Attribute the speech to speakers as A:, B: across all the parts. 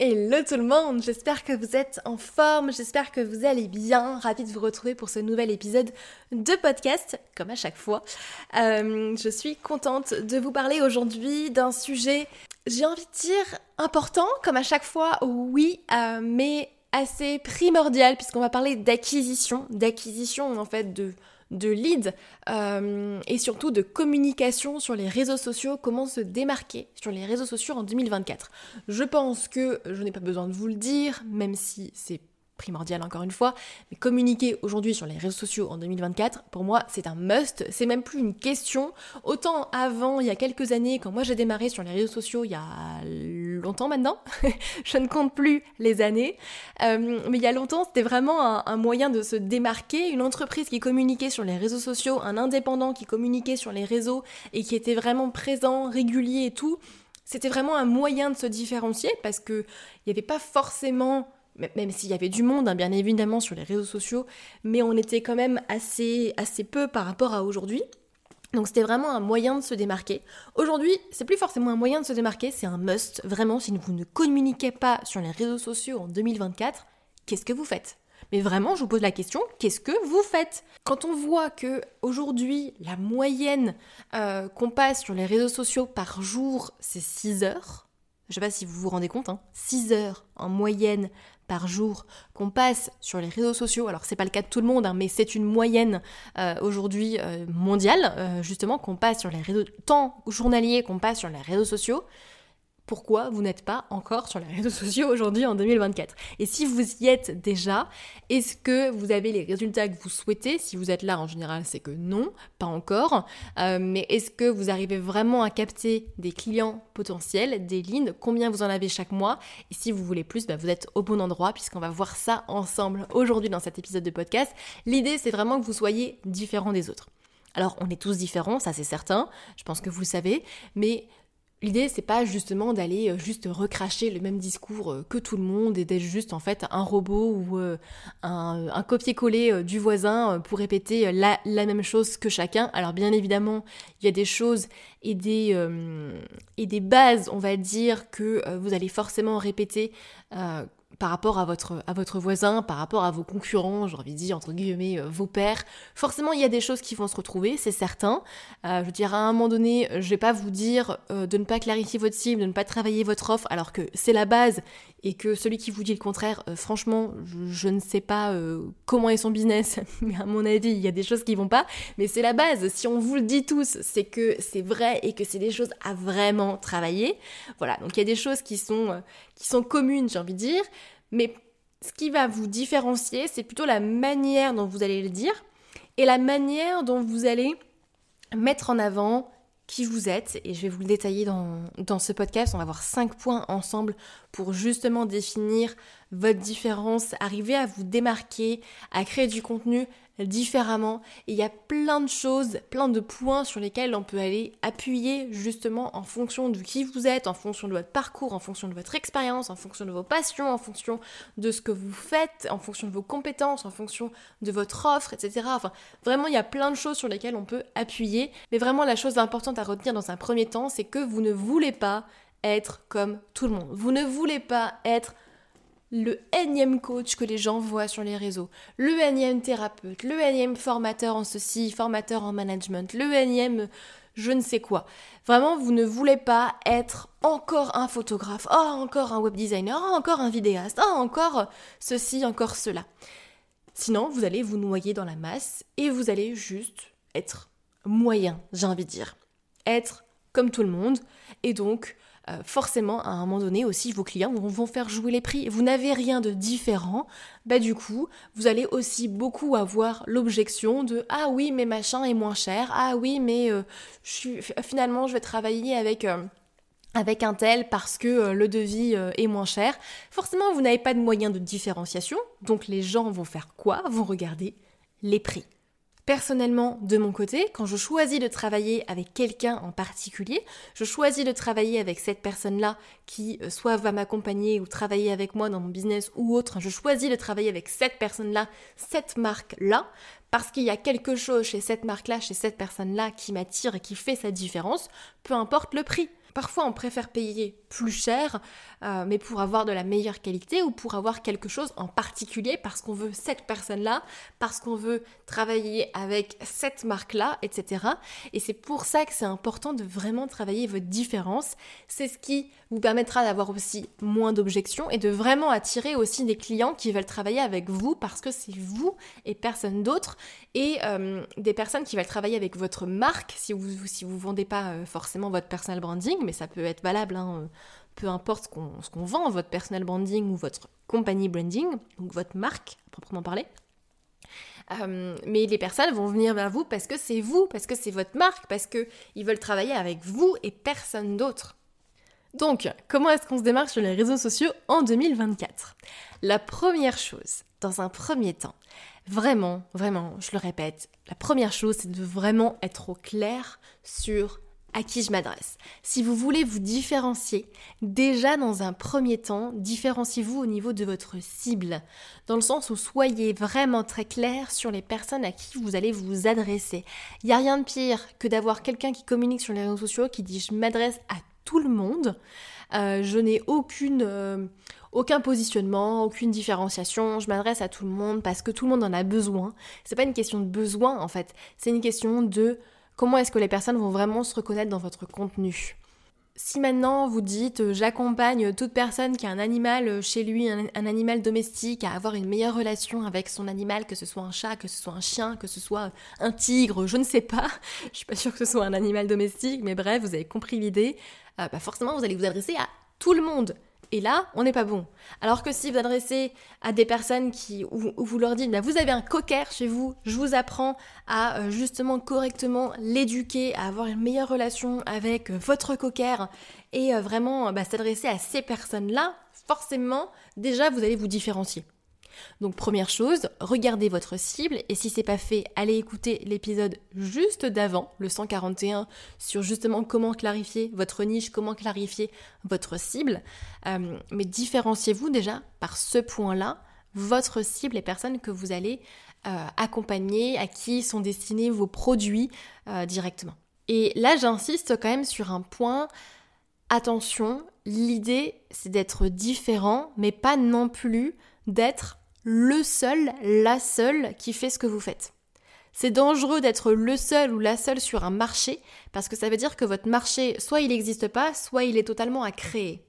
A: Hello tout le monde, j'espère que vous êtes en forme, j'espère que vous allez bien, ravi de vous retrouver pour ce nouvel épisode de podcast, comme à chaque fois. Euh, je suis contente de vous parler aujourd'hui d'un sujet, j'ai envie de dire important, comme à chaque fois, oui, euh, mais assez primordial, puisqu'on va parler d'acquisition, d'acquisition en fait de de lead euh, et surtout de communication sur les réseaux sociaux, comment se démarquer sur les réseaux sociaux en 2024. Je pense que je n'ai pas besoin de vous le dire, même si c'est primordial encore une fois, mais communiquer aujourd'hui sur les réseaux sociaux en 2024, pour moi, c'est un must, c'est même plus une question. Autant avant, il y a quelques années, quand moi j'ai démarré sur les réseaux sociaux, il y a longtemps maintenant, je ne compte plus les années, euh, mais il y a longtemps, c'était vraiment un, moyen de se démarquer, une entreprise qui communiquait sur les réseaux sociaux, un indépendant qui communiquait sur les réseaux et qui était vraiment présent, régulier et tout. C'était vraiment un moyen de se différencier parce que il n'y avait pas forcément même s'il y avait du monde, hein, bien évidemment, sur les réseaux sociaux, mais on était quand même assez, assez peu par rapport à aujourd'hui. Donc c'était vraiment un moyen de se démarquer. Aujourd'hui, c'est plus forcément un moyen de se démarquer, c'est un must. Vraiment, si vous ne communiquez pas sur les réseaux sociaux en 2024, qu'est-ce que vous faites? Mais vraiment, je vous pose la question, qu'est-ce que vous faites? Quand on voit que aujourd'hui, la moyenne euh, qu'on passe sur les réseaux sociaux par jour, c'est 6 heures, je sais pas si vous vous rendez compte, hein, 6 heures en moyenne par jour qu'on passe sur les réseaux sociaux, alors c'est pas le cas de tout le monde, hein, mais c'est une moyenne euh, aujourd'hui euh, mondiale, euh, justement, qu'on passe sur les réseaux, temps journalier qu'on passe sur les réseaux sociaux, pourquoi vous n'êtes pas encore sur les réseaux sociaux aujourd'hui en 2024. Et si vous y êtes déjà, est-ce que vous avez les résultats que vous souhaitez? Si vous êtes là, en général, c'est que non, pas encore. Euh, mais est-ce que vous arrivez vraiment à capter des clients potentiels, des leads Combien vous en avez chaque mois? Et si vous voulez plus, bah, vous êtes au bon endroit puisqu'on va voir ça ensemble aujourd'hui dans cet épisode de podcast. L'idée, c'est vraiment que vous soyez différents des autres. Alors, on est tous différents, ça c'est certain, je pense que vous le savez, mais L'idée, c'est pas justement d'aller euh, juste recracher le même discours euh, que tout le monde et d'être juste en fait un robot ou euh, un, copier-coller du voisin pour répéter la, même chose que chacun. Alors bien évidemment, il y a des choses et des, et des bases, on va dire, que vous allez forcément répéter par rapport à votre, à votre voisin, par rapport à vos concurrents, j'ai envie de dire entre guillemets euh, vos pères. Forcément, il y a des choses qui vont se retrouver, c'est certain. Euh, je veux dire, à un moment donné, je vais pas vous dire euh, de ne pas clarifier votre cible, de ne pas travailler votre offre, alors que c'est la base et que celui qui vous dit le contraire, franchement, je, ne sais pas comment est son business, mais à mon avis, il y a des choses qui vont pas. Mais c'est la base. Si on vous le dit tous, c'est que c'est vrai et que c'est des choses à vraiment travailler. Voilà. Donc il y a des choses qui sont qui sont communes, j'ai envie de dire. Mais ce qui va vous différencier, c'est plutôt la manière dont vous allez le dire et la manière dont vous allez mettre en avant qui vous êtes. Et je vais vous le détailler dans, ce podcast. On va voir cinq points ensemble pour justement définir votre différence, arriver à vous démarquer, à créer du contenu différemment. Et il y a plein de choses, plein de points sur lesquels on peut aller appuyer justement en fonction de qui vous êtes, en fonction de votre parcours, en fonction de votre expérience, en fonction de vos passions, en fonction de ce que vous faites, en fonction de vos compétences, en fonction de votre offre, etc. Enfin, vraiment, il y a plein de choses sur lesquelles on peut appuyer. Mais vraiment, la chose importante à retenir dans un premier temps, c'est que vous ne voulez pas être comme tout le monde. Vous ne voulez pas être le énième coach que les gens voient sur les réseaux, le énième thérapeute, le énième formateur en ceci, formateur en management, le énième je ne sais quoi. Vraiment, vous ne voulez pas être encore un photographe, oh, encore un web designer, oh, encore un vidéaste, oh, encore ceci, encore cela. Sinon, vous allez vous noyer dans la masse et vous allez juste être moyen, j'ai envie de dire. Être comme tout le monde et donc euh, forcément, à un moment donné aussi, vos clients vont, faire jouer les prix. Vous n'avez rien de différent, bah du coup, vous allez aussi beaucoup avoir l'objection de ah oui, mais machin est moins cher, ah oui, mais euh, finalement, je vais travailler avec euh, avec un tel parce que le devis est moins cher. Forcément, vous n'avez pas de moyen de différenciation, donc les gens vont faire quoi? Vont regarder les prix. Personnellement, de mon côté, quand je choisis de travailler avec quelqu'un en particulier, je choisis de travailler avec cette personne-là qui euh, soit va m'accompagner ou travailler avec moi dans mon business ou autre, je choisis de travailler avec cette personne-là, cette marque-là, parce qu'il y a quelque chose chez cette marque-là, chez cette personne-là qui m'attire et qui fait sa différence, peu importe le prix. Parfois, on préfère payer plus cher, euh, mais pour avoir de la meilleure qualité ou pour avoir quelque chose en particulier parce qu'on veut cette personne-là, parce qu'on veut travailler avec cette marque-là, etc. Et c'est pour ça que c'est important de vraiment travailler votre différence. C'est ce qui vous permettra d'avoir aussi moins d'objections et de vraiment attirer aussi des clients qui veulent travailler avec vous parce que c'est vous et personne d'autre et euh, des personnes qui veulent travailler avec votre marque si vous si vous vendez pas euh, forcément votre personal branding mais ça peut être valable hein, peu importe ce qu'on vend votre personal branding ou votre compagnie branding donc votre marque proprement parler mais les personnes vont venir vers vous parce que c'est vous, parce que c'est votre marque, parce qu'ils veulent travailler avec vous et personne d'autre. Donc, comment est-ce qu'on se démarque sur les réseaux sociaux en 2024 La première chose, dans un premier temps, vraiment, vraiment, je le répète, la première chose, c'est de vraiment être au clair sur à qui je m'adresse. Si vous voulez vous différencier, déjà dans un premier temps, différenciez-vous au niveau de votre cible, dans le sens où soyez vraiment très clair sur les personnes à qui vous allez vous adresser. Il n'y a rien de pire que d'avoir quelqu'un qui communique sur les réseaux sociaux qui dit je m'adresse à tout le monde. Euh, je n'ai aucune, euh, aucun positionnement, aucune différenciation. Je m'adresse à tout le monde parce que tout le monde en a besoin. C'est pas une question de besoin en fait. C'est une question de comment est-ce que les personnes vont vraiment se reconnaître dans votre contenu? Si maintenant vous dites euh, j'accompagne toute personne qui a un animal chez lui, un, animal domestique, à avoir une meilleure relation avec son animal, que ce soit un chat, que ce soit un chien, que ce soit un tigre, je ne sais pas, je suis pas sûre que ce soit un animal domestique, mais bref, vous avez compris l'idée. Euh, bah forcément vous allez vous adresser à tout le monde. Et là, on n'est pas bon. Alors que si vous adressez à des personnes qui, où, vous leur dites, bah, vous avez un cocker chez vous, je vous apprends à euh, justement correctement l'éduquer, à avoir une meilleure relation avec euh, votre cocker et vraiment bah, s'adresser à ces personnes-là, forcément, déjà, vous allez vous différencier. Donc première chose, regardez votre cible et si c'est pas fait, allez écouter l'épisode juste d'avant, le 141, sur justement comment clarifier votre niche, comment clarifier votre cible. Euh, mais différenciez-vous déjà par ce point-là, votre cible, les personnes que vous allez euh, accompagner, à qui sont destinés vos produits euh, directement. Et là, j'insiste quand même sur un point. Attention, l'idée c'est d'être différent, mais pas non plus d'être le seul, la seule qui fait ce que vous faites. C'est dangereux d'être le seul ou la seule sur un marché parce que ça veut dire que votre marché, soit il n'existe pas, soit il est totalement à créer.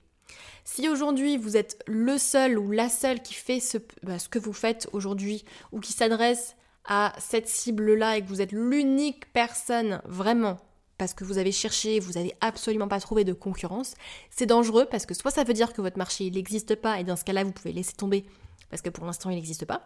A: Si aujourd'hui vous êtes le seul ou la seule qui fait ce, bah, que vous faites aujourd'hui ou qui s'adresse à cette cible-là et que vous êtes l'unique personne vraiment parce que vous avez cherché, vous n'avez absolument pas trouvé de concurrence, c'est dangereux parce que soit ça veut dire que votre marché n'existe pas et dans ce cas-là vous pouvez laisser tomber parce que pour l'instant il n'existe pas.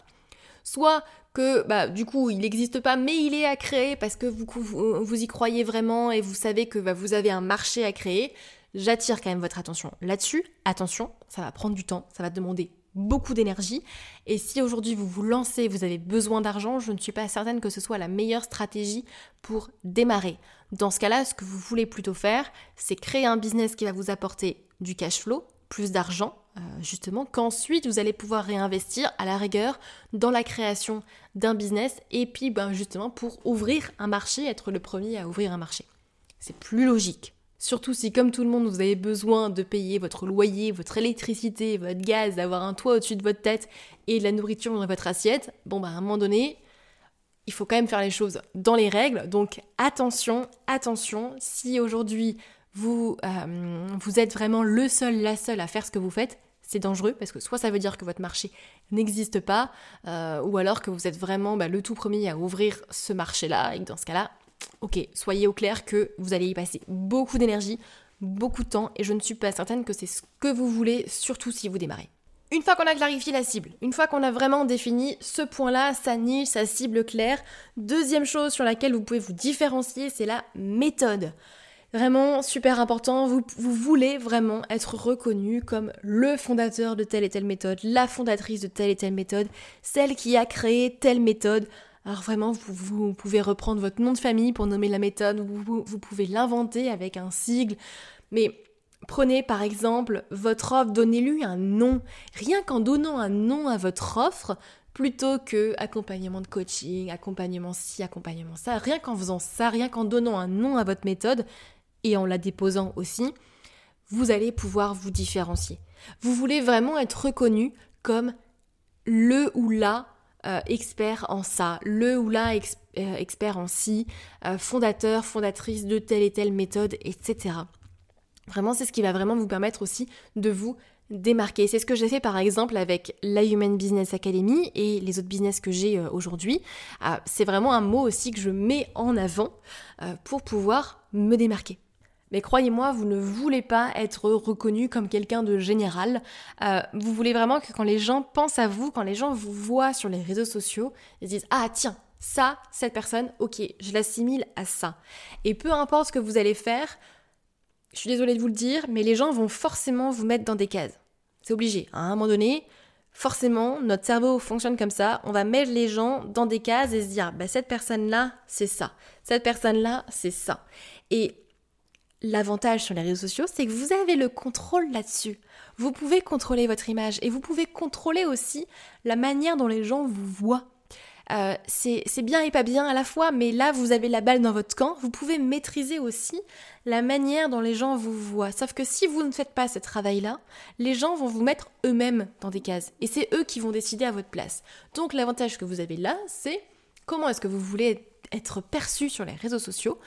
A: Soit que bah, du coup il n'existe pas mais il est à créer parce que vous, y croyez vraiment et vous savez que bah, vous avez un marché à créer. J'attire quand même votre attention là-dessus. Attention, ça va prendre du temps, ça va demander beaucoup d'énergie. Et si aujourd'hui vous vous lancez, vous avez besoin d'argent, je ne suis pas certaine que ce soit la meilleure stratégie pour démarrer. Dans ce cas-là, ce que vous voulez plutôt faire, c'est créer un business qui va vous apporter du cash flow, plus d'argent, euh, justement, qu'ensuite vous allez pouvoir réinvestir à la rigueur dans la création d'un business et puis ben, justement pour ouvrir un marché, être le premier à ouvrir un marché. C'est plus logique. Surtout si, comme tout le monde, vous avez besoin de payer votre loyer, votre électricité, votre gaz, d'avoir un toit au-dessus de votre tête et de la nourriture dans votre assiette, bon bah à un moment donné, il faut quand même faire les choses dans les règles. Donc attention, attention, si aujourd'hui vous, euh, vous êtes vraiment le seul, la seule à faire ce que vous faites, c'est dangereux parce que soit ça veut dire que votre marché n'existe pas, euh, ou alors que vous êtes vraiment bah, le tout premier à ouvrir ce marché-là, et que dans ce cas-là, ok, soyez au clair que vous allez y passer beaucoup d'énergie, beaucoup de temps, et je ne suis pas certaine que c'est ce que vous voulez, surtout si vous démarrez. Une fois qu'on a clarifié la cible, une fois qu'on a vraiment défini ce point-là, sa niche, sa cible claire, deuxième chose sur laquelle vous pouvez vous différencier, c'est la méthode. Vraiment super important, vous, voulez vraiment être reconnu comme le fondateur de telle et telle méthode, la fondatrice de telle et telle méthode, celle qui a créé telle méthode. Alors vraiment, vous, pouvez reprendre votre nom de famille pour nommer la méthode, vous pouvez l'inventer avec un sigle, mais Prenez par exemple votre offre, donnez-lui un nom. Rien qu'en donnant un nom à votre offre, plutôt que accompagnement de coaching, accompagnement ci, accompagnement ça, rien qu'en faisant ça, rien qu'en donnant un nom à votre méthode et en la déposant aussi, vous allez pouvoir vous différencier. Vous voulez vraiment être reconnu comme le ou la euh, expert en ça, le ou la euh, expert en ci, euh, fondateur, fondatrice de telle et telle méthode, etc. Vraiment, c'est ce qui va vraiment vous permettre aussi de vous démarquer. C'est ce que j'ai fait par exemple avec la Human Business Academy et les autres business que j'ai aujourd'hui. Ah, c'est vraiment un mot aussi que je mets en avant pour pouvoir me démarquer. Mais croyez-moi, vous ne voulez pas être reconnu comme quelqu'un de général. Euh, vous voulez vraiment que quand les gens pensent à vous, quand les gens vous voient sur les réseaux sociaux, ils disent Ah tiens, ça, cette personne, ok, je l'assimile à ça. Et peu importe ce que vous allez faire, je suis désolée de vous le dire, mais les gens vont forcément vous mettre dans des cases. C'est obligé. À un moment donné, forcément, notre cerveau fonctionne comme ça. On va mettre les gens dans des cases et se dire, bah, cette personne-là, c'est ça. Cette personne-là, c'est ça. Et l'avantage sur les réseaux sociaux, c'est que vous avez le contrôle là-dessus. Vous pouvez contrôler votre image et vous pouvez contrôler aussi la manière dont les gens vous voient. Euh, c'est bien et pas bien à la fois, mais là vous avez la balle dans votre camp, vous pouvez maîtriser aussi la manière dont les gens vous voient. Sauf que si vous ne faites pas ce travail-là, les gens vont vous mettre eux-mêmes dans des cases, et c'est eux qui vont décider à votre place. Donc l'avantage que vous avez là, c'est comment est-ce que vous voulez être perçu sur les réseaux sociaux.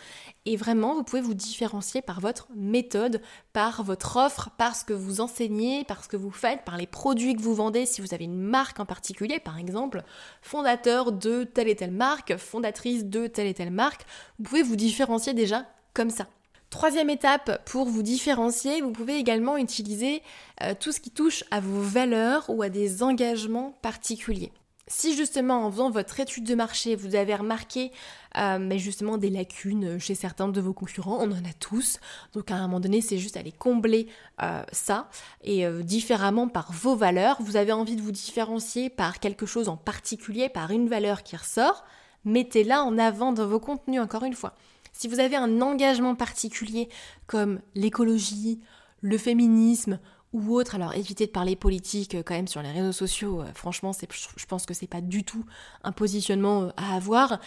A: Et vraiment, vous pouvez vous différencier par votre méthode, par votre offre, par ce que vous enseignez, par ce que vous faites, par les produits que vous vendez. Si vous avez une marque en particulier, par exemple, fondateur de telle et telle marque, fondatrice de telle et telle marque, vous pouvez vous différencier déjà comme ça. Troisième étape pour vous différencier, vous pouvez également utiliser euh, tout ce qui touche à vos valeurs ou à des engagements particuliers. Si justement en faisant votre étude de marché, vous avez remarqué euh, mais justement des lacunes chez certains de vos concurrents, on en a tous, donc à un moment donné c'est juste aller combler euh, ça et euh, différemment par vos valeurs, vous avez envie de vous différencier par quelque chose en particulier, par une valeur qui ressort, mettez-la en avant dans vos contenus encore une fois. Si vous avez un engagement particulier comme l'écologie, le féminisme, ou autre. Alors évitez de parler politique euh, quand même sur les réseaux sociaux. Euh, franchement, je pense que c'est pas du tout un positionnement euh, à avoir.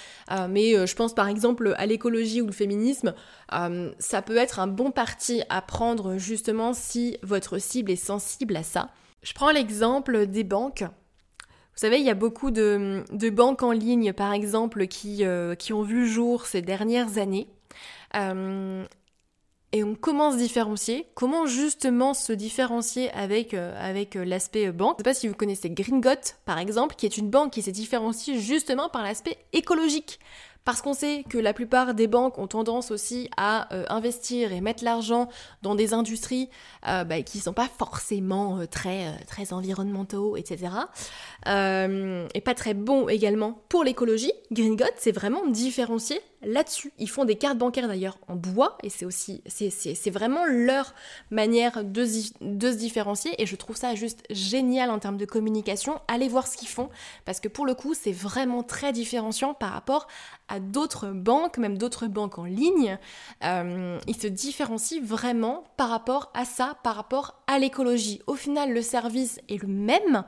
A: mais je pense par exemple à l'écologie ou le féminisme. ça peut être un bon parti à prendre justement si votre cible est sensible à ça. Je prends l'exemple des banques. Vous savez, il y a beaucoup de, banques en ligne, par exemple, qui, qui ont vu le jour ces dernières années et on commence à différencier. Comment justement se différencier avec, euh, avec euh, l'aspect euh, banque? Je ne sais pas si vous connaissez Gringot, par exemple, qui est une banque qui s'est différenciée justement par l'aspect écologique. Parce qu'on sait que la plupart des banques ont tendance aussi à investir et mettre l'argent dans des industries bah, qui ne sont pas forcément très, très environnementaux, etc. et pas très bons également pour l'écologie. Gringot, c'est vraiment différencié là-dessus. Ils font des cartes bancaires d'ailleurs en bois et c'est aussi c'est vraiment leur manière de, se différencier et je trouve ça juste génial en termes de communication. Allez voir ce qu'ils font parce que pour le coup c'est vraiment très différenciant par rapport à d'autres banques, même d'autres banques en ligne. Euh, ils se différencient vraiment par rapport à ça, par rapport à l'écologie. Au final le service est le même. Euh,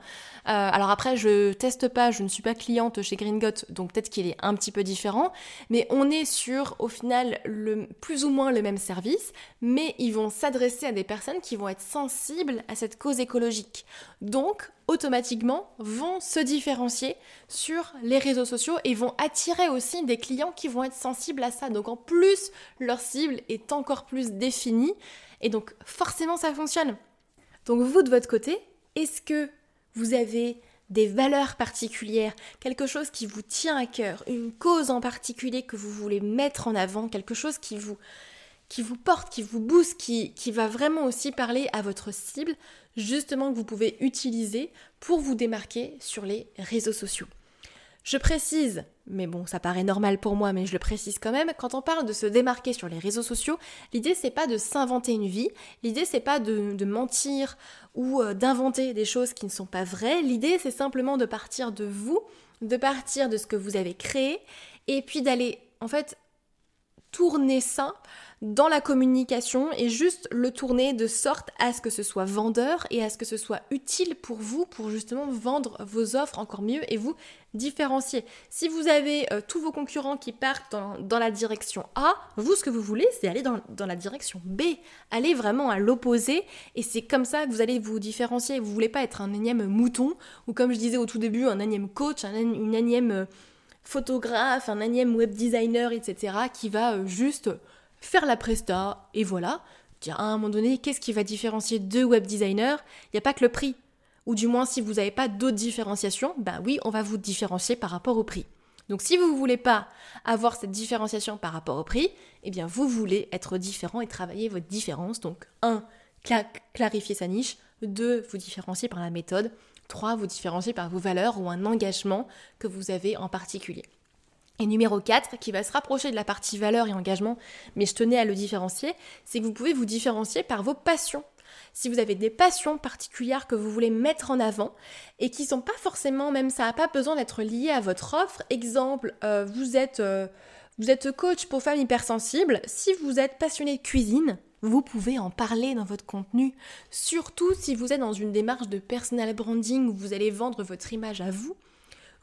A: alors après je teste pas, je ne suis pas cliente chez Gringot donc peut-être qu'il est un petit peu différent mais on on est sur au final le, plus ou moins le même service, mais ils vont s'adresser à des personnes qui vont être sensibles à cette cause écologique. Donc, automatiquement, vont se différencier sur les réseaux sociaux et vont attirer aussi des clients qui vont être sensibles à ça. Donc, en plus, leur cible est encore plus définie et donc forcément, ça fonctionne. Donc, vous de votre côté, est-ce que vous avez des valeurs particulières, quelque chose qui vous tient à cœur, une cause en particulier que vous voulez mettre en avant, quelque chose qui vous, qui vous porte, qui vous booste, qui, qui va vraiment aussi parler à votre cible, justement que vous pouvez utiliser pour vous démarquer sur les réseaux sociaux. Je précise, mais bon, ça paraît normal pour moi, mais je le précise quand même, quand on parle de se démarquer sur les réseaux sociaux, l'idée c'est pas de s'inventer une vie, l'idée c'est pas de, mentir ou euh, d'inventer des choses qui ne sont pas vraies, l'idée c'est simplement de partir de vous, de partir de ce que vous avez créé, et puis d'aller en fait tourner ça dans la communication et juste le tourner de sorte à ce que ce soit vendeur et à ce que ce soit utile pour vous pour justement vendre vos offres encore mieux et vous différencier. Si vous avez euh, tous vos concurrents qui partent dans, la direction A, vous ce que vous voulez c'est aller dans, la direction B, aller vraiment à l'opposé et c'est comme ça que vous allez vous différencier. Vous voulez pas être un énième mouton ou comme je disais au tout début un énième coach, un, une énième euh, photographe, un énième web designer, etc. qui va euh, juste faire la presta, et voilà. Dire à un moment donné, qu'est-ce qui va différencier deux web designers? Il n'y a pas que le prix. Ou du moins, si vous n'avez pas d'autres différenciations, ben oui, on va vous différencier par rapport au prix. Donc si vous ne voulez pas avoir cette différenciation par rapport au prix, eh bien vous voulez être différent et travailler votre différence. Donc un, clarifier sa niche. Deux, vous différencier par la méthode. Trois, vous différencier par vos valeurs ou un engagement que vous avez en particulier. Et numéro 4, qui va se rapprocher de la partie valeur et engagement, mais je tenais à le différencier, c'est que vous pouvez vous différencier par vos passions. Si vous avez des passions particulières que vous voulez mettre en avant et qui sont pas forcément, même ça n'a pas besoin d'être lié à votre offre. Exemple, euh, vous êtes euh, vous êtes coach pour femmes hypersensibles. Si vous êtes passionné de cuisine, vous pouvez en parler dans votre contenu. Surtout si vous êtes dans une démarche de personal branding où vous allez vendre votre image à vous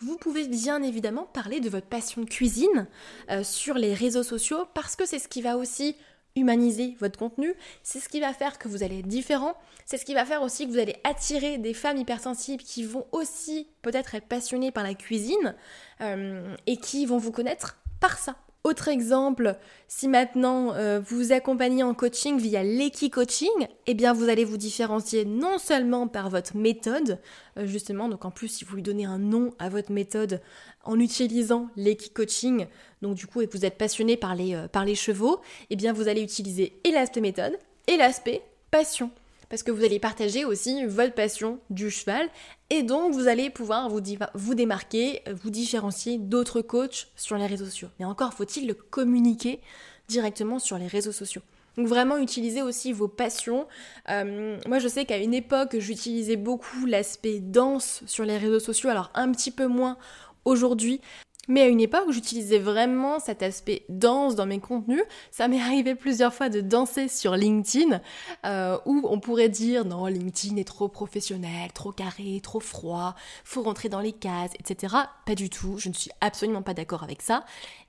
A: vous pouvez bien évidemment parler de votre passion de cuisine euh, sur les réseaux sociaux parce que c'est ce qui va aussi humaniser votre contenu, c'est ce qui va faire que vous allez être différent, c'est ce qui va faire aussi que vous allez attirer des femmes hypersensibles qui vont aussi peut-être être passionnées par la cuisine euh, et qui vont vous connaître par ça. Autre exemple, si maintenant euh, vous accompagnez en coaching via l'Eki Coaching, eh bien vous allez vous différencier non seulement par votre méthode, euh, justement, donc en plus si vous lui donnez un nom à votre méthode en utilisant l'Eki Coaching, donc du coup et que vous êtes passionné par les, euh, chevaux, eh bien vous allez utiliser et l'aspect méthode et l'aspect passion. Parce que vous allez partager aussi votre passion du cheval et donc vous allez pouvoir vous, démarquer, vous différencier d'autres coachs sur les réseaux sociaux. Mais encore faut-il le communiquer directement sur les réseaux sociaux. Donc vraiment utiliser aussi vos passions. Euh, moi je sais qu'à une époque j'utilisais beaucoup l'aspect danse sur les réseaux sociaux, alors un petit peu moins aujourd'hui mais à une époque, j'utilisais vraiment cet aspect danse dans mes contenus. Ça m'est arrivé plusieurs fois de danser sur LinkedIn, euh, où on pourrait dire non, LinkedIn est trop professionnel, trop carré, trop froid, faut rentrer dans les cases, etc. Pas du tout, je ne suis absolument pas d'accord avec ça.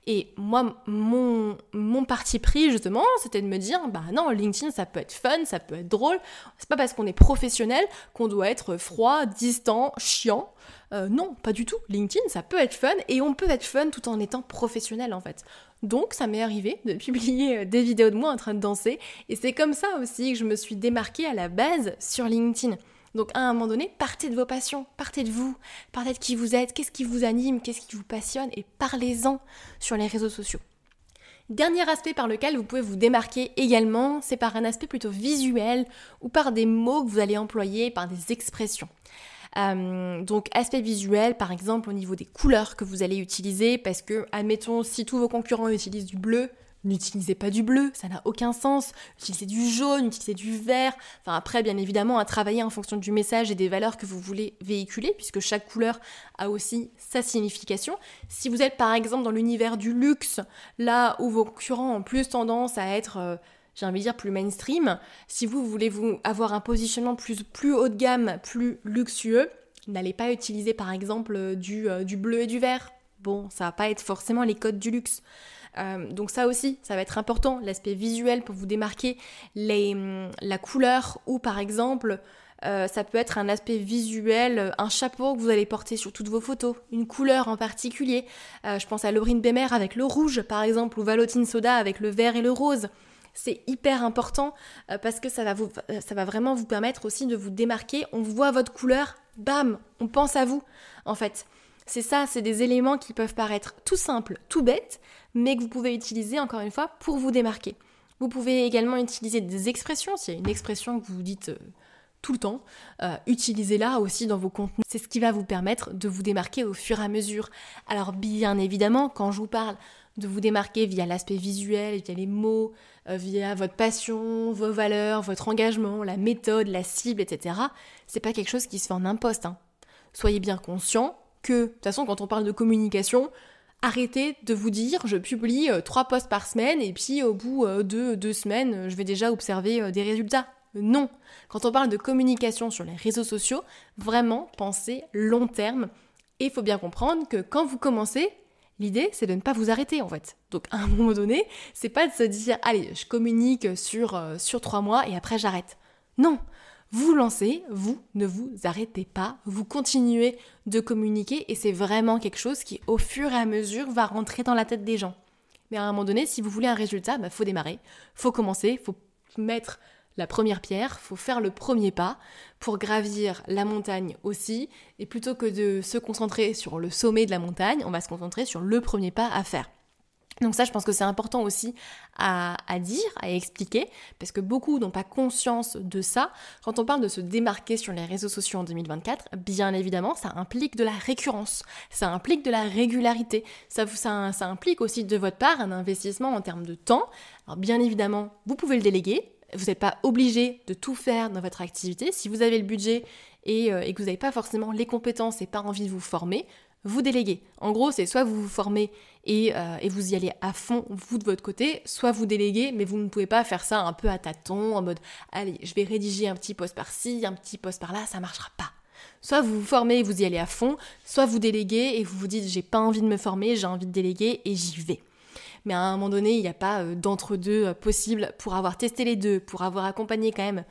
A: Et moi, mon, parti pris, justement, c'était de me dire, bah non, LinkedIn, ça peut être fun, ça peut être drôle. C'est pas parce qu'on est professionnel qu'on doit être froid, distant, chiant. Euh, non, pas du tout. LinkedIn, ça peut être fun et on peut être fun tout en étant professionnel en fait. Donc ça m'est arrivé de publier euh, des vidéos de moi en train de danser et c'est comme ça aussi que je me suis démarquée à la base sur LinkedIn. Donc à un moment donné, partez de vos passions, partez de vous, partez de qui vous êtes, qu'est-ce qui vous anime, qu'est-ce qui vous passionne et parlez-en sur les réseaux sociaux. Dernier aspect par lequel vous pouvez vous démarquer également, c'est par un aspect plutôt visuel ou par des mots que vous allez employer, par des expressions. Euh, donc aspect visuel, par exemple au niveau des couleurs que vous allez utiliser, parce que admettons si tous vos concurrents utilisent du bleu, N'utilisez pas du bleu, ça n'a aucun sens. Utilisez du jaune, utilisez du vert. Enfin après, bien évidemment, à travailler en fonction du message et des valeurs que vous voulez véhiculer, puisque chaque couleur a aussi sa signification. Si vous êtes par exemple dans l'univers du luxe, là où vos concurrents ont plus tendance à être euh, j'ai envie de dire plus mainstream. Si vous voulez vous avoir un positionnement plus, haut de gamme, plus luxueux, n'allez pas utiliser par exemple du, euh, du bleu et du vert. Bon, ça va pas être forcément les codes du luxe. Euh, donc ça aussi, ça va être important, l'aspect visuel pour vous démarquer, les, hum, la couleur ou par exemple, euh, ça peut être un aspect visuel, un chapeau que vous allez porter sur toutes vos photos, une couleur en particulier. Euh, je pense à Laurine Bemer avec le rouge par exemple, ou Valotine Soda avec le vert et le rose. C'est hyper important parce que ça va vraiment vous permettre aussi de vous démarquer. On voit votre couleur, bam, on pense à vous en fait. C'est ça, c'est des éléments qui peuvent paraître tout simples, tout bêtes, mais que vous pouvez utiliser encore une fois pour vous démarquer. Vous pouvez également utiliser des expressions, s'il y a une expression que vous dites euh, tout le temps, euh, utilisez-la aussi dans vos contenus. C'est ce qui va vous permettre de vous démarquer au fur et à mesure. Alors bien évidemment, quand je vous parle de vous démarquer via l'aspect visuel, via les mots, euh, via votre passion, vos valeurs, votre engagement, la méthode, la cible, etc., c'est pas quelque chose qui se fait en un. Hein. Soyez bien conscient que, de toute façon, quand on parle de communication, arrêtez de vous dire je publie euh, trois posts par semaine et puis au bout euh, de deux semaines, je vais déjà observer euh, des résultats. Non. Quand on parle de communication sur les réseaux sociaux, vraiment pensez long terme. Et il faut bien comprendre que quand vous commencez, l'idée c'est de ne pas vous arrêter en fait. Donc à un moment donné, c'est pas de se dire allez, je communique sur, sur trois mois et après j'arrête. Non, vous lancez, vous ne vous arrêtez pas, vous continuez de communiquer et c'est vraiment quelque chose qui au fur et à mesure va rentrer dans la tête des gens. Mais à un moment donné, si vous voulez un résultat, il bah, faut démarrer, faut commencer, faut mettre la première pierre, faut faire le premier pas pour gravir la montagne aussi. Et plutôt que de se concentrer sur le sommet de la montagne, on va se concentrer sur le premier pas à faire. Donc ça, je pense que c'est important aussi à, dire, à expliquer, parce que beaucoup n'ont pas conscience de ça. Quand on parle de se démarquer sur les réseaux sociaux en 2024, bien évidemment, ça implique de la récurrence, ça implique de la régularité, ça, implique aussi de votre part un investissement en termes de temps. Alors bien évidemment, vous pouvez le déléguer, vous n'êtes pas obligé de tout faire dans votre activité. Si vous avez le budget et, euh, et que vous n'avez pas forcément les compétences et pas envie de vous former, vous déléguez. En gros, c'est soit vous vous formez euh, et, vous y allez à fond, vous de votre côté, soit vous déléguez, mais vous ne pouvez pas faire ça un peu à tâtons, en mode allez, je vais rédiger un petit post par-ci, un petit post par-là, ça marchera pas. Soit vous vous formez et vous y allez à fond, soit vous déléguez et vous vous dites j'ai pas envie de me former, j'ai envie de déléguer et j'y vais. Mais à un moment donné, il n'y a pas euh, d'entre-deux euh, possible pour avoir testé les deux, pour avoir accompagné quand même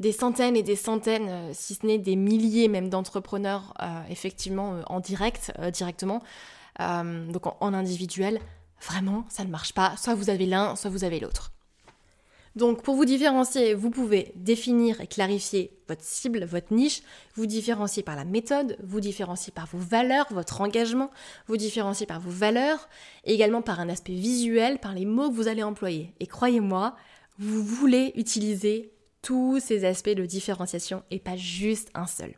A: des centaines et des centaines, euh, si ce n'est des milliers même d'entrepreneurs, euh, effectivement, euh, en direct, directement, donc en, individuel, vraiment, ça ne marche pas. Soit vous avez l'un, soit vous avez l'autre. Donc pour vous différencier, vous pouvez définir et clarifier votre cible, votre niche, vous différencier par la méthode, vous différencier par vos valeurs, votre engagement, vous différencier par vos valeurs, également par un aspect visuel, par les mots que vous allez employer. Et croyez-moi, vous voulez utiliser tous ces aspects de différenciation et pas juste un seul.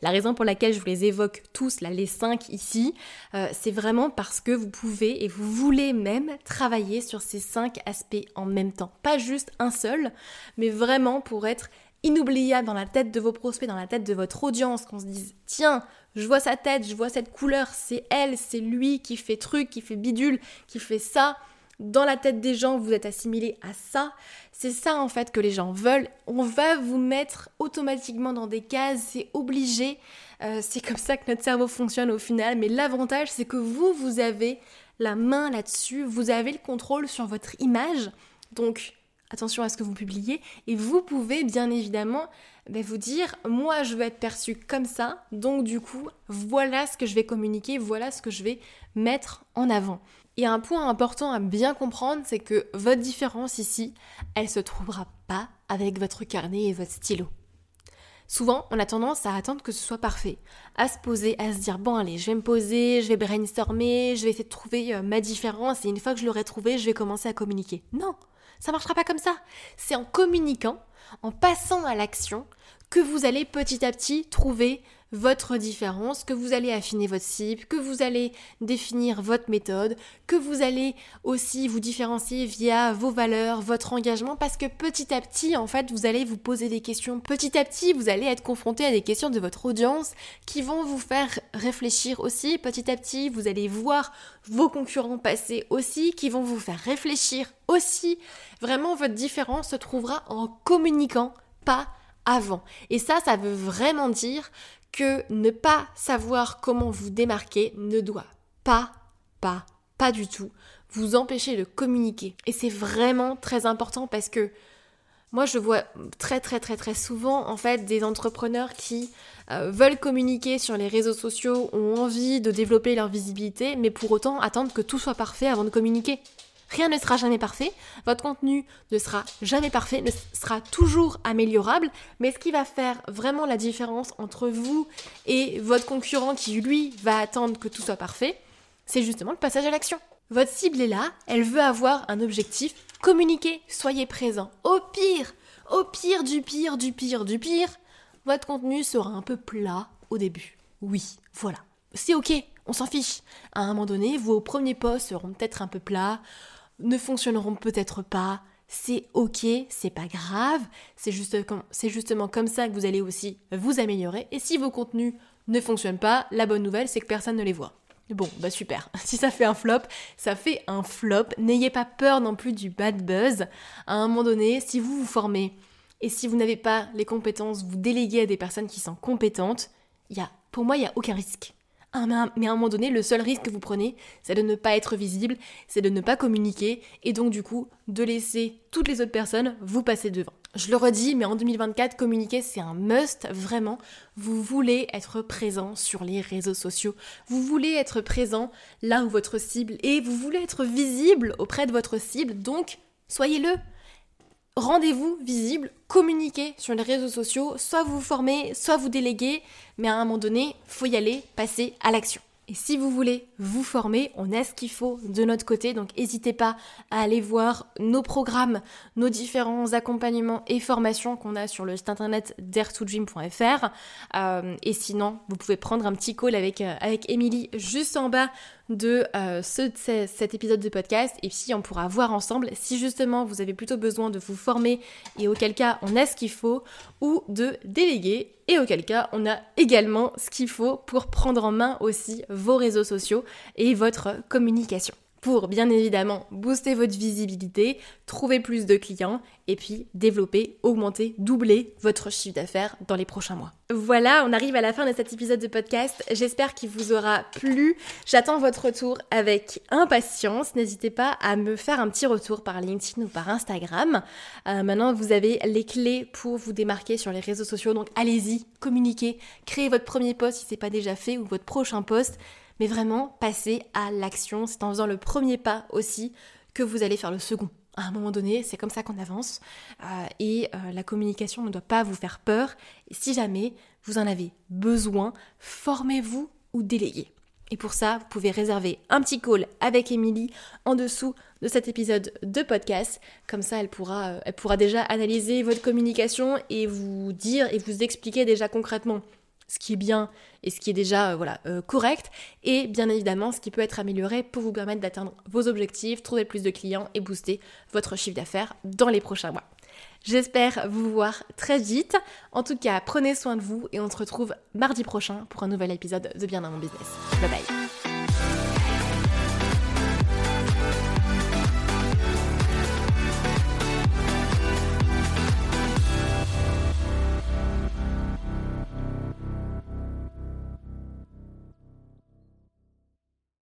A: La raison pour laquelle je vous les évoque tous, là, les cinq ici, euh, c'est vraiment parce que vous pouvez et vous voulez même travailler sur ces cinq aspects en même temps. Pas juste un seul, mais vraiment pour être inoubliable dans la tête de vos prospects, dans la tête de votre audience, qu'on se dise tiens, je vois sa tête, je vois cette couleur, c'est elle, c'est lui qui fait truc, qui fait bidule, qui fait ça dans la tête des gens, vous êtes assimilé à ça. C'est ça en fait que les gens veulent. On va vous mettre automatiquement dans des cases, c'est obligé. Euh, c'est comme ça que notre cerveau fonctionne au final. Mais l'avantage, c'est que vous, vous avez la main là-dessus, vous avez le contrôle sur votre image. Donc, attention à ce que vous publiez. Et vous pouvez bien évidemment ben, vous dire, moi je veux être perçu comme ça. Donc du coup, voilà ce que je vais communiquer, voilà ce que je vais mettre en avant. A un point important à bien comprendre, c'est que votre différence ici, elle se trouvera pas avec votre carnet et votre stylo. Souvent, on a tendance à attendre que ce soit parfait, à se poser, à se dire bon allez, je vais me poser, je vais brainstormer, je vais essayer de trouver euh, ma différence et une fois que je l'aurai trouvée, je vais commencer à communiquer. Non, ça marchera pas comme ça. C'est en communiquant, en passant à l'action, que vous allez petit à petit trouver votre différence, que vous allez affiner votre cible, que vous allez définir votre méthode, que vous allez aussi vous différencier via vos valeurs, votre engagement, parce que petit à petit, en fait, vous allez vous poser des questions. Petit à petit, vous allez être confronté à des questions de votre audience qui vont vous faire réfléchir aussi. Petit à petit, vous allez voir vos concurrents passer aussi, qui vont vous faire réfléchir aussi. Vraiment, votre différence se trouvera en communiquant, pas avant. Et ça, ça veut vraiment dire que ne pas savoir comment vous démarquer ne doit pas, pas, pas du tout vous empêcher de communiquer. Et c'est vraiment très important parce que moi, je vois très très très très souvent des entrepreneurs qui euh, veulent communiquer sur les réseaux sociaux, ont envie de développer leur visibilité, mais pour autant attendent que tout soit parfait avant de communiquer. Rien ne sera jamais parfait, votre contenu ne sera jamais parfait, ne sera toujours améliorable, mais ce qui va faire vraiment la différence entre vous et votre concurrent qui lui va attendre que tout soit parfait, c'est justement le passage à l'action. Votre cible est là, elle veut avoir un objectif, communiquez, soyez présent. Au pire, au pire du pire du pire du pire, votre contenu sera un peu plat au début. Oui, voilà. C'est ok, on s'en fiche. À un moment donné, vos premiers posts seront peut-être un peu plats, ne fonctionneront peut-être pas. C'est ok, c'est pas grave, c'est juste justement comme ça que vous allez aussi vous améliorer. Et si vos contenus ne fonctionnent pas, la bonne nouvelle, c'est que personne ne les voit. Bon, bah super. Si ça fait un flop, ça fait un flop. N'ayez pas peur non plus du bad buzz. À un moment donné, si vous vous formez et si vous n'avez pas les compétences, vous déléguez à des personnes qui sont compétentes, y a, pour moi, il n'y a aucun risque. Ah, mais à un moment donné, le seul risque que vous prenez, c'est de ne pas être visible, c'est de ne pas communiquer, et donc du coup, de laisser toutes les autres personnes vous passer devant. Je le redis, mais en 2024, communiquer, c'est un must, vraiment. Vous voulez être présent sur les réseaux sociaux. Vous voulez être présent là où votre cible est. Vous voulez être visible auprès de votre cible. Donc, soyez-le. Rendez-vous visible, communiquez sur les réseaux sociaux, soit vous formez, soit vous déléguez, mais à un moment donné, faut y aller, passer à l'action. Et si vous voulez vous former, on a ce qu'il faut de notre côté, donc n'hésitez pas à aller voir nos programmes, nos différents accompagnements et formations qu'on a sur le site internet dare2dream.fr. Euh, et sinon, vous pouvez prendre un petit call avec, euh, avec juste en bas de euh, ce, cet épisode de podcast. Et puis on pourra voir ensemble si justement vous avez plutôt besoin de vous former et auquel cas on a ce qu'il faut ou de déléguer. Et auquel cas on a également ce qu'il faut pour prendre en main aussi vos réseaux sociaux et votre communication pour bien évidemment booster votre visibilité, trouver plus de clients et puis développer, augmenter, doubler votre chiffre d'affaires dans les prochains mois. Voilà, on arrive à la fin de cet épisode de podcast. J'espère qu'il vous aura plu. J'attends votre retour avec impatience. N'hésitez pas à me faire un petit retour par LinkedIn ou par Instagram. Euh, maintenant, vous avez les clés pour vous démarquer sur les réseaux sociaux. Donc allez-y, communiquez, créez votre premier post si ce n'est pas déjà fait ou votre prochain post mais vraiment passer à l'action. C'est en faisant le premier pas aussi que vous allez faire le second. À un moment donné, c'est comme ça qu'on avance euh, et euh, la communication ne doit pas vous faire peur. Si jamais vous en avez besoin, formez-vous ou déléguez. Et pour ça, vous pouvez réserver un petit call avec Émilie en dessous de cet épisode de podcast. Comme ça, elle pourra, euh, elle pourra déjà analyser votre communication et vous dire et vous expliquer déjà concrètement ce qui est bien et ce qui est déjà euh, voilà, euh, correct, et bien évidemment ce qui peut être amélioré pour vous permettre d'atteindre vos objectifs, trouver plus de clients et booster votre chiffre d'affaires dans les prochains mois. J'espère vous voir très vite. En tout cas, prenez soin de vous et on se retrouve mardi prochain pour un nouvel épisode de Bien dans mon business. Bye bye.